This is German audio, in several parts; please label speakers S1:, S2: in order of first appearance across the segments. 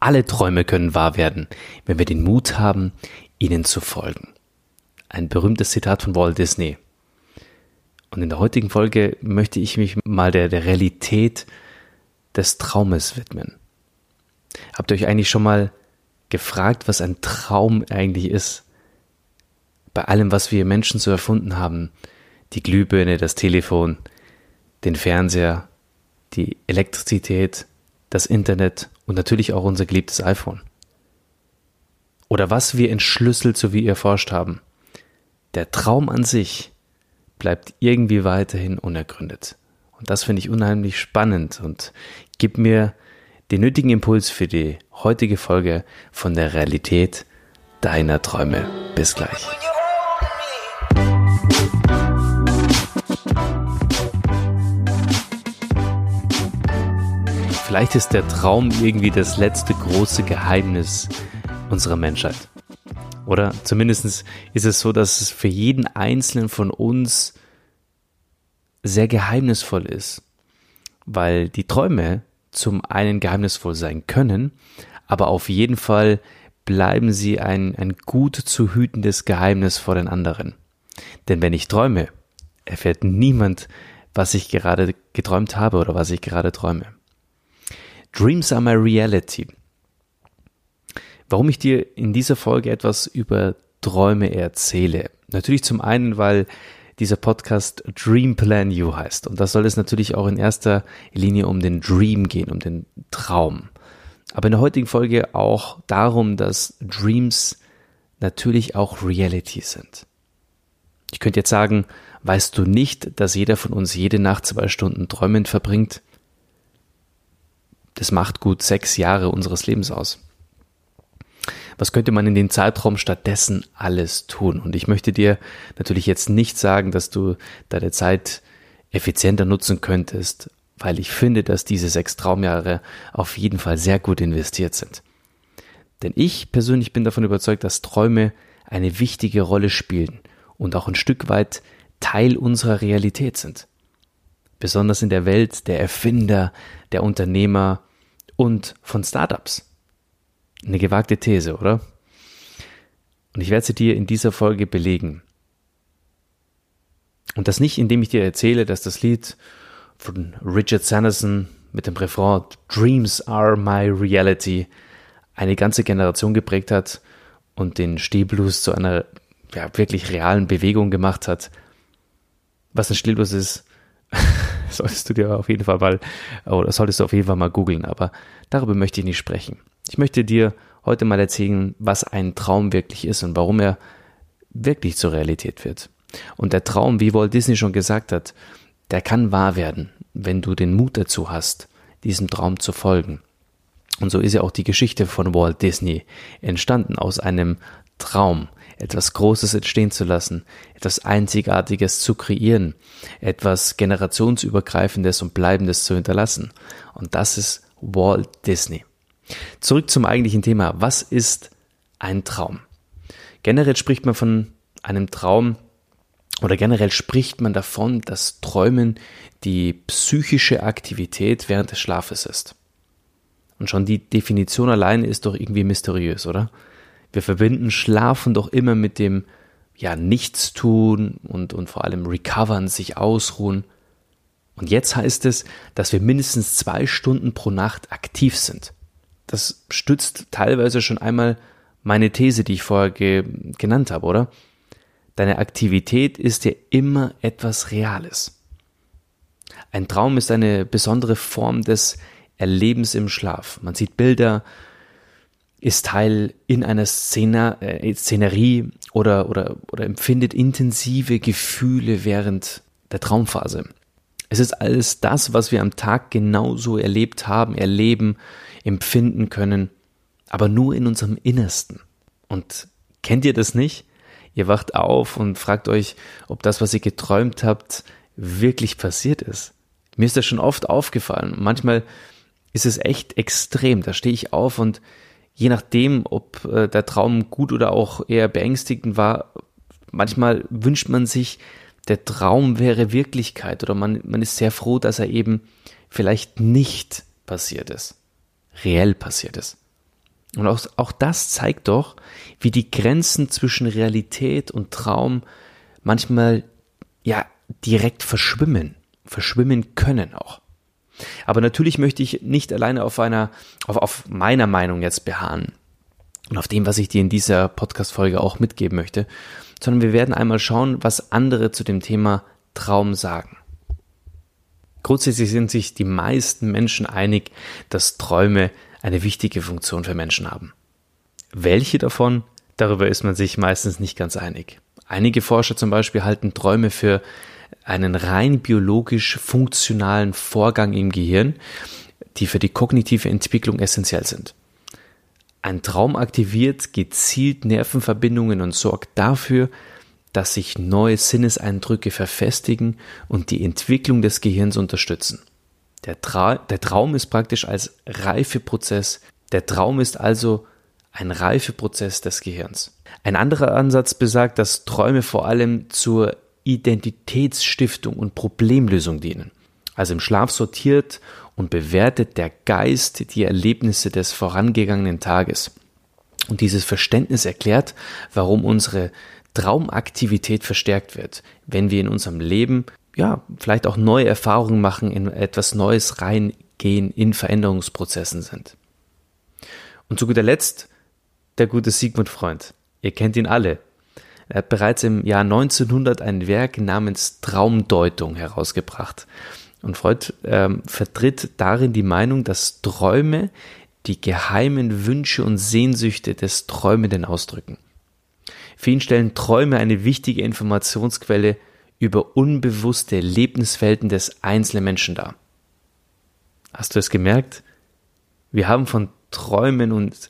S1: Alle Träume können wahr werden, wenn wir den Mut haben, ihnen zu folgen. Ein berühmtes Zitat von Walt Disney. Und in der heutigen Folge möchte ich mich mal der, der Realität des Traumes widmen. Habt ihr euch eigentlich schon mal gefragt, was ein Traum eigentlich ist? Bei allem, was wir Menschen so erfunden haben, die Glühbirne, das Telefon, den Fernseher, die Elektrizität, das Internet und natürlich auch unser geliebtes iPhone. Oder was wir entschlüsselt sowie erforscht haben. Der Traum an sich bleibt irgendwie weiterhin unergründet. Und das finde ich unheimlich spannend und gibt mir den nötigen Impuls für die heutige Folge von der Realität deiner Träume. Bis gleich. Vielleicht ist der Traum irgendwie das letzte große Geheimnis unserer Menschheit. Oder zumindest ist es so, dass es für jeden Einzelnen von uns sehr geheimnisvoll ist, weil die Träume zum einen geheimnisvoll sein können, aber auf jeden Fall bleiben sie ein, ein gut zu hütendes Geheimnis vor den anderen. Denn wenn ich träume, erfährt niemand, was ich gerade geträumt habe oder was ich gerade träume. Dreams are my reality. Warum ich dir in dieser Folge etwas über Träume erzähle. Natürlich zum einen, weil dieser Podcast Dream Plan You heißt. Und da soll es natürlich auch in erster Linie um den Dream gehen, um den Traum. Aber in der heutigen Folge auch darum, dass Dreams natürlich auch Reality sind. Ich könnte jetzt sagen, weißt du nicht, dass jeder von uns jede Nacht zwei Stunden träumend verbringt? Das macht gut sechs Jahre unseres Lebens aus. Was könnte man in dem Zeitraum stattdessen alles tun? Und ich möchte dir natürlich jetzt nicht sagen, dass du deine Zeit effizienter nutzen könntest, weil ich finde, dass diese sechs Traumjahre auf jeden Fall sehr gut investiert sind. Denn ich persönlich bin davon überzeugt, dass Träume eine wichtige Rolle spielen und auch ein Stück weit Teil unserer Realität sind besonders in der Welt der Erfinder, der Unternehmer und von Startups. Eine gewagte These, oder? Und ich werde sie dir in dieser Folge belegen. Und das nicht, indem ich dir erzähle, dass das Lied von Richard Sanderson mit dem Refrain Dreams are my reality eine ganze Generation geprägt hat und den Stehblues zu einer ja, wirklich realen Bewegung gemacht hat. Was ein Stehblues ist, solltest du dir auf jeden Fall mal, oder solltest du auf jeden Fall mal googeln, aber darüber möchte ich nicht sprechen. Ich möchte dir heute mal erzählen, was ein Traum wirklich ist und warum er wirklich zur Realität wird. Und der Traum, wie Walt Disney schon gesagt hat, der kann wahr werden, wenn du den Mut dazu hast, diesem Traum zu folgen. Und so ist ja auch die Geschichte von Walt Disney entstanden aus einem Traum, etwas Großes entstehen zu lassen, etwas Einzigartiges zu kreieren, etwas Generationsübergreifendes und Bleibendes zu hinterlassen. Und das ist Walt Disney. Zurück zum eigentlichen Thema. Was ist ein Traum? Generell spricht man von einem Traum oder generell spricht man davon, dass Träumen die psychische Aktivität während des Schlafes ist. Und schon die Definition allein ist doch irgendwie mysteriös, oder? Wir verbinden Schlafen doch immer mit dem ja Nichtstun und, und vor allem Recovern, sich ausruhen. Und jetzt heißt es, dass wir mindestens zwei Stunden pro Nacht aktiv sind. Das stützt teilweise schon einmal meine These, die ich vorher ge genannt habe, oder? Deine Aktivität ist ja immer etwas Reales. Ein Traum ist eine besondere Form des Erlebens im Schlaf. Man sieht Bilder, ist Teil in einer Szene, äh, Szenerie oder, oder, oder empfindet intensive Gefühle während der Traumphase. Es ist alles das, was wir am Tag genauso erlebt haben, erleben, empfinden können, aber nur in unserem Innersten. Und kennt ihr das nicht? Ihr wacht auf und fragt euch, ob das, was ihr geträumt habt, wirklich passiert ist. Mir ist das schon oft aufgefallen. Manchmal ist es echt extrem. Da stehe ich auf und je nachdem, ob äh, der Traum gut oder auch eher beängstigend war, manchmal wünscht man sich, der Traum wäre Wirklichkeit oder man, man ist sehr froh, dass er eben vielleicht nicht passiert ist, reell passiert ist. Und auch, auch das zeigt doch, wie die Grenzen zwischen Realität und Traum manchmal ja direkt verschwimmen, verschwimmen können auch. Aber natürlich möchte ich nicht alleine auf einer, auf, auf meiner Meinung jetzt beharren und auf dem, was ich dir in dieser Podcast-Folge auch mitgeben möchte, sondern wir werden einmal schauen, was andere zu dem Thema Traum sagen. Grundsätzlich sind sich die meisten Menschen einig, dass Träume eine wichtige Funktion für Menschen haben. Welche davon? Darüber ist man sich meistens nicht ganz einig. Einige Forscher zum Beispiel halten Träume für einen rein biologisch funktionalen Vorgang im Gehirn, die für die kognitive Entwicklung essentiell sind. Ein Traum aktiviert gezielt Nervenverbindungen und sorgt dafür, dass sich neue Sinneseindrücke verfestigen und die Entwicklung des Gehirns unterstützen. Der, Tra der Traum ist praktisch als Reifeprozess. Der Traum ist also ein Reifeprozess des Gehirns. Ein anderer Ansatz besagt, dass Träume vor allem zur Identitätsstiftung und Problemlösung dienen. Also im Schlaf sortiert und bewertet der Geist die Erlebnisse des vorangegangenen Tages. Und dieses Verständnis erklärt, warum unsere Traumaktivität verstärkt wird, wenn wir in unserem Leben ja vielleicht auch neue Erfahrungen machen, in etwas Neues reingehen, in Veränderungsprozessen sind. Und zu guter Letzt der gute Sigmund Freund. Ihr kennt ihn alle. Er hat bereits im Jahr 1900 ein Werk namens Traumdeutung herausgebracht. Und Freud ähm, vertritt darin die Meinung, dass Träume die geheimen Wünsche und Sehnsüchte des Träumenden ausdrücken. Für ihn stellen Träume eine wichtige Informationsquelle über unbewusste Lebenswelten des einzelnen Menschen dar. Hast du es gemerkt? Wir haben von Träumen und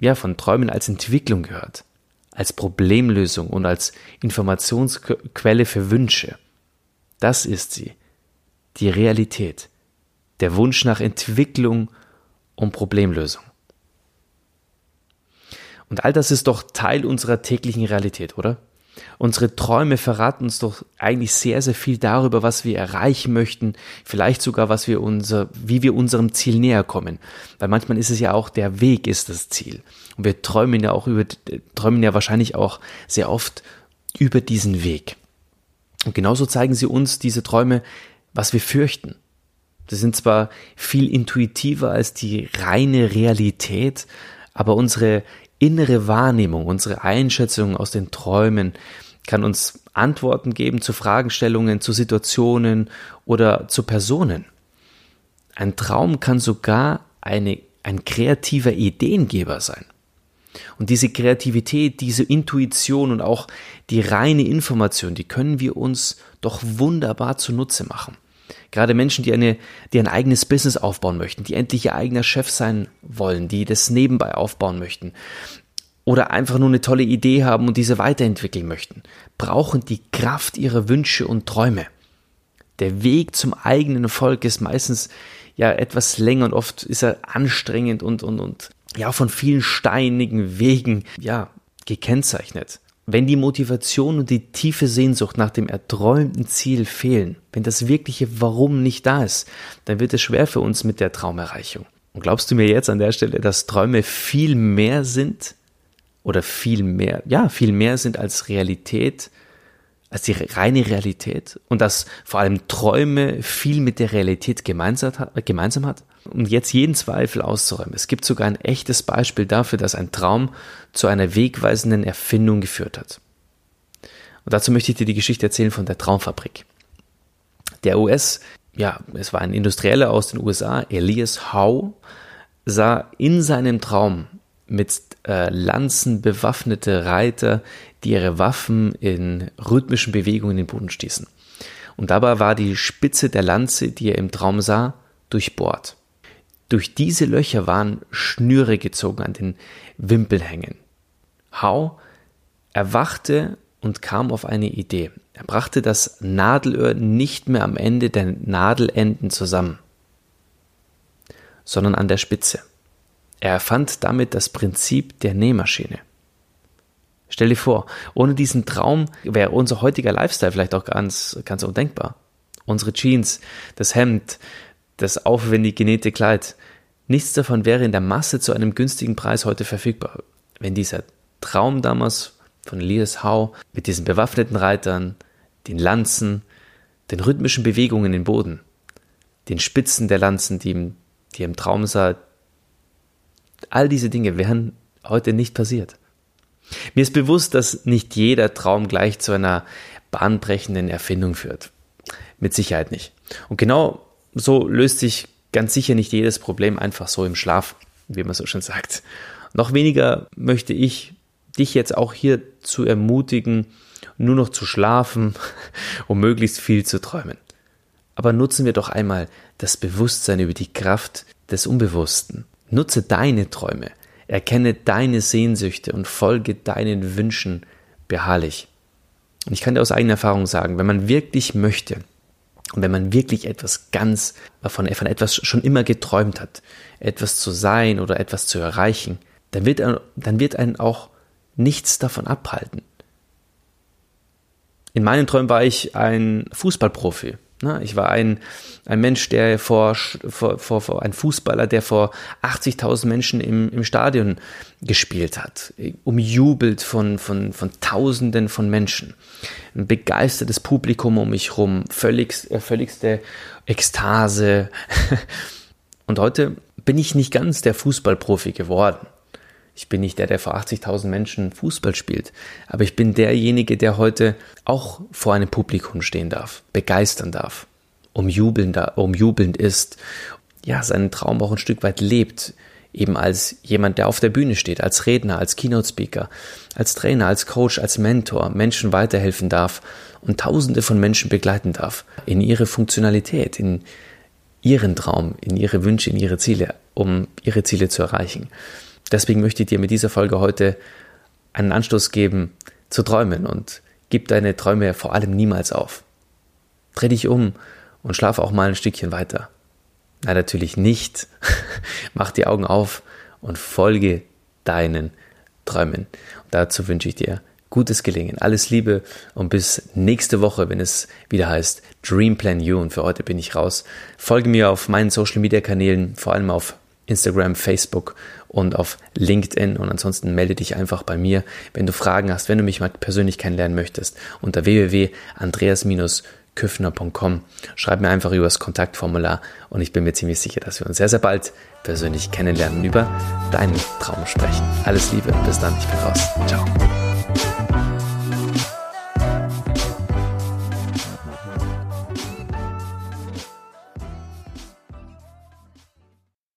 S1: ja, von Träumen als Entwicklung gehört, als Problemlösung und als Informationsquelle für Wünsche. Das ist sie, die Realität, der Wunsch nach Entwicklung und Problemlösung. Und all das ist doch Teil unserer täglichen Realität, oder? Unsere Träume verraten uns doch eigentlich sehr, sehr viel darüber, was wir erreichen möchten, vielleicht sogar, was wir unser, wie wir unserem Ziel näher kommen. Weil manchmal ist es ja auch der Weg ist das Ziel. Und wir träumen ja auch über, träumen ja wahrscheinlich auch sehr oft über diesen Weg. Und genauso zeigen sie uns diese Träume, was wir fürchten. Das sind zwar viel intuitiver als die reine Realität, aber unsere innere Wahrnehmung, unsere Einschätzung aus den Träumen kann uns Antworten geben zu Fragestellungen, zu Situationen oder zu Personen. Ein Traum kann sogar eine, ein kreativer Ideengeber sein. Und diese Kreativität, diese Intuition und auch die reine Information, die können wir uns doch wunderbar zunutze machen. Gerade Menschen, die, eine, die ein eigenes Business aufbauen möchten, die endlich ihr eigener Chef sein wollen, die das nebenbei aufbauen möchten oder einfach nur eine tolle Idee haben und diese weiterentwickeln möchten, brauchen die Kraft ihrer Wünsche und Träume. Der Weg zum eigenen Erfolg ist meistens ja etwas länger und oft ist er anstrengend und, und, und ja von vielen steinigen Wegen ja gekennzeichnet. Wenn die Motivation und die tiefe Sehnsucht nach dem erträumten Ziel fehlen, wenn das wirkliche Warum nicht da ist, dann wird es schwer für uns mit der Traumerreichung. Und glaubst du mir jetzt an der Stelle, dass Träume viel mehr sind oder viel mehr, ja, viel mehr sind als Realität, als die reine Realität und dass vor allem Träume viel mit der Realität gemeinsam hat? Und jetzt jeden Zweifel auszuräumen. Es gibt sogar ein echtes Beispiel dafür, dass ein Traum zu einer wegweisenden Erfindung geführt hat. Und dazu möchte ich dir die Geschichte erzählen von der Traumfabrik. Der US, ja, es war ein Industrieller aus den USA, Elias Howe, sah in seinem Traum mit äh, Lanzen bewaffnete Reiter, die ihre Waffen in rhythmischen Bewegungen in den Boden stießen. Und dabei war die Spitze der Lanze, die er im Traum sah, durchbohrt. Durch diese Löcher waren Schnüre gezogen an den Wimpelhängen. Hau erwachte und kam auf eine Idee. Er brachte das Nadelöhr nicht mehr am Ende der Nadelenden zusammen, sondern an der Spitze. Er erfand damit das Prinzip der Nähmaschine. Stell dir vor, ohne diesen Traum wäre unser heutiger Lifestyle vielleicht auch ganz, ganz undenkbar. Unsere Jeans, das Hemd, das aufwendig genähte Kleid, Nichts davon wäre in der Masse zu einem günstigen Preis heute verfügbar. Wenn dieser Traum damals von Elias Howe mit diesen bewaffneten Reitern, den Lanzen, den rhythmischen Bewegungen im Boden, den Spitzen der Lanzen, die die im Traum sah, all diese Dinge wären heute nicht passiert. Mir ist bewusst, dass nicht jeder Traum gleich zu einer bahnbrechenden Erfindung führt. Mit Sicherheit nicht. Und genau so löst sich ganz sicher nicht jedes Problem einfach so im Schlaf, wie man so schon sagt. Noch weniger möchte ich dich jetzt auch hier zu ermutigen, nur noch zu schlafen, um möglichst viel zu träumen. Aber nutzen wir doch einmal das Bewusstsein über die Kraft des Unbewussten. Nutze deine Träume, erkenne deine Sehnsüchte und folge deinen Wünschen beharrlich. Und ich kann dir aus eigener Erfahrung sagen, wenn man wirklich möchte und wenn man wirklich etwas ganz von, von etwas schon immer geträumt hat, etwas zu sein oder etwas zu erreichen, dann wird, dann wird einen auch nichts davon abhalten. In meinen Träumen war ich ein Fußballprofi. Ne? Ich war ein, ein Mensch, der vor, vor, vor, vor ein Fußballer, der vor 80.000 Menschen im, im Stadion gespielt hat, umjubelt von, von, von Tausenden von Menschen. Ein begeistertes Publikum um mich herum, völlig, äh, völligste Ekstase. Und heute bin ich nicht ganz der Fußballprofi geworden. Ich bin nicht der, der vor 80.000 Menschen Fußball spielt, aber ich bin derjenige, der heute auch vor einem Publikum stehen darf, begeistern darf, umjubelnd, umjubelnd ist, ja, seinen Traum auch ein Stück weit lebt, eben als jemand, der auf der Bühne steht, als Redner, als Keynote-Speaker, als Trainer, als Coach, als Mentor, Menschen weiterhelfen darf und Tausende von Menschen begleiten darf in ihre Funktionalität, in ihren Traum, in ihre Wünsche, in ihre Ziele, um ihre Ziele zu erreichen. Deswegen möchte ich dir mit dieser Folge heute einen Anstoß geben, zu träumen und gib deine Träume vor allem niemals auf. Dreh dich um und schlaf auch mal ein Stückchen weiter. Nein, natürlich nicht. Mach die Augen auf und folge deinen Träumen. Und dazu wünsche ich dir gutes Gelingen, alles Liebe und bis nächste Woche, wenn es wieder heißt Dream Plan You. Und für heute bin ich raus. Folge mir auf meinen Social Media Kanälen, vor allem auf Instagram, Facebook und auf LinkedIn. Und ansonsten melde dich einfach bei mir, wenn du Fragen hast, wenn du mich mal persönlich kennenlernen möchtest, unter www.andreas-küffner.com. Schreib mir einfach über das Kontaktformular und ich bin mir ziemlich sicher, dass wir uns sehr, sehr bald persönlich kennenlernen und über deinen Traum sprechen. Alles Liebe, bis dann, ich bin raus. Ciao.